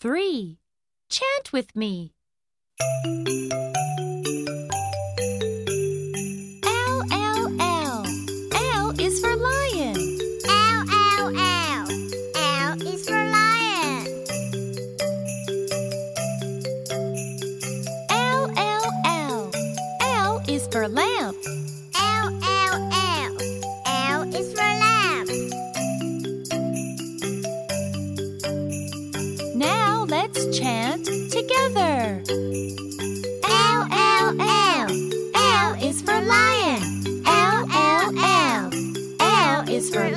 3. Chant with me. L, L, L. L is for lion. L, L, L. L is for lion. L, L, L. L is for lamp. L, L. Let's chant together. L L L. L is for lion. L L L. L is for